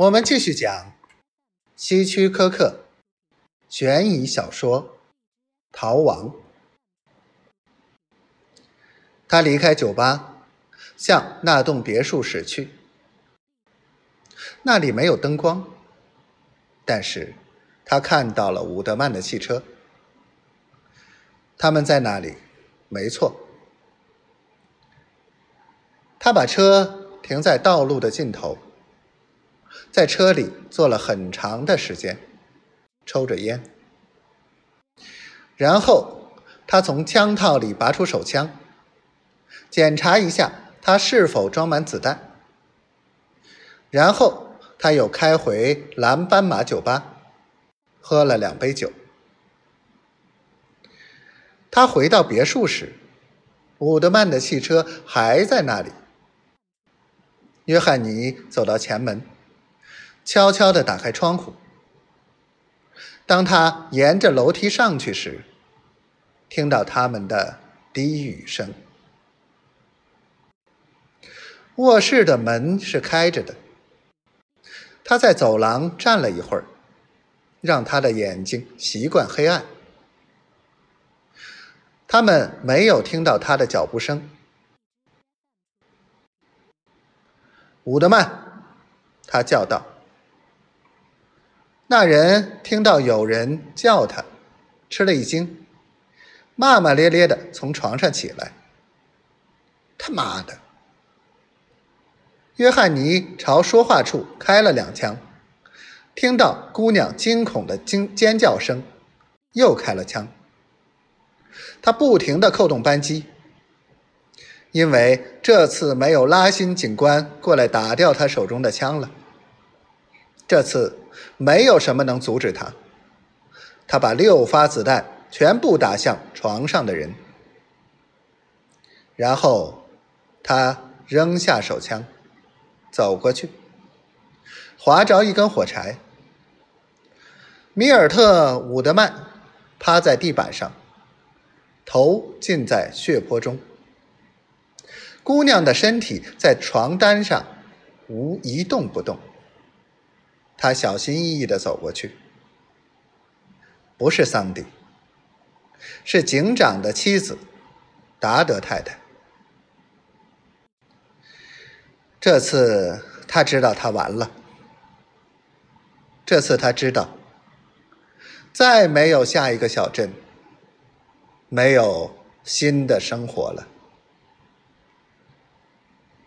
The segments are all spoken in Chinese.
我们继续讲希区柯克悬疑小说《逃亡》。他离开酒吧，向那栋别墅驶去。那里没有灯光，但是他看到了伍德曼的汽车。他们在那里，没错。他把车停在道路的尽头。在车里坐了很长的时间，抽着烟。然后他从枪套里拔出手枪，检查一下它是否装满子弹。然后他又开回蓝斑马酒吧，喝了两杯酒。他回到别墅时，伍德曼的汽车还在那里。约翰尼走到前门。悄悄地打开窗户。当他沿着楼梯上去时，听到他们的低语声。卧室的门是开着的。他在走廊站了一会儿，让他的眼睛习惯黑暗。他们没有听到他的脚步声。伍德曼，他叫道。那人听到有人叫他，吃了一惊，骂骂咧咧的从床上起来。他妈的！约翰尼朝说话处开了两枪，听到姑娘惊恐的惊尖叫声，又开了枪。他不停的扣动扳机，因为这次没有拉辛警官过来打掉他手中的枪了。这次。没有什么能阻止他。他把六发子弹全部打向床上的人，然后他扔下手枪，走过去，划着一根火柴。米尔特·伍德曼趴在地板上，头浸在血泊中。姑娘的身体在床单上无一动不动。他小心翼翼的走过去，不是桑迪，是警长的妻子达德太太。这次他知道他完了，这次他知道再没有下一个小镇，没有新的生活了。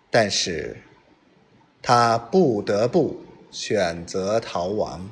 但是他不得不。选择逃亡。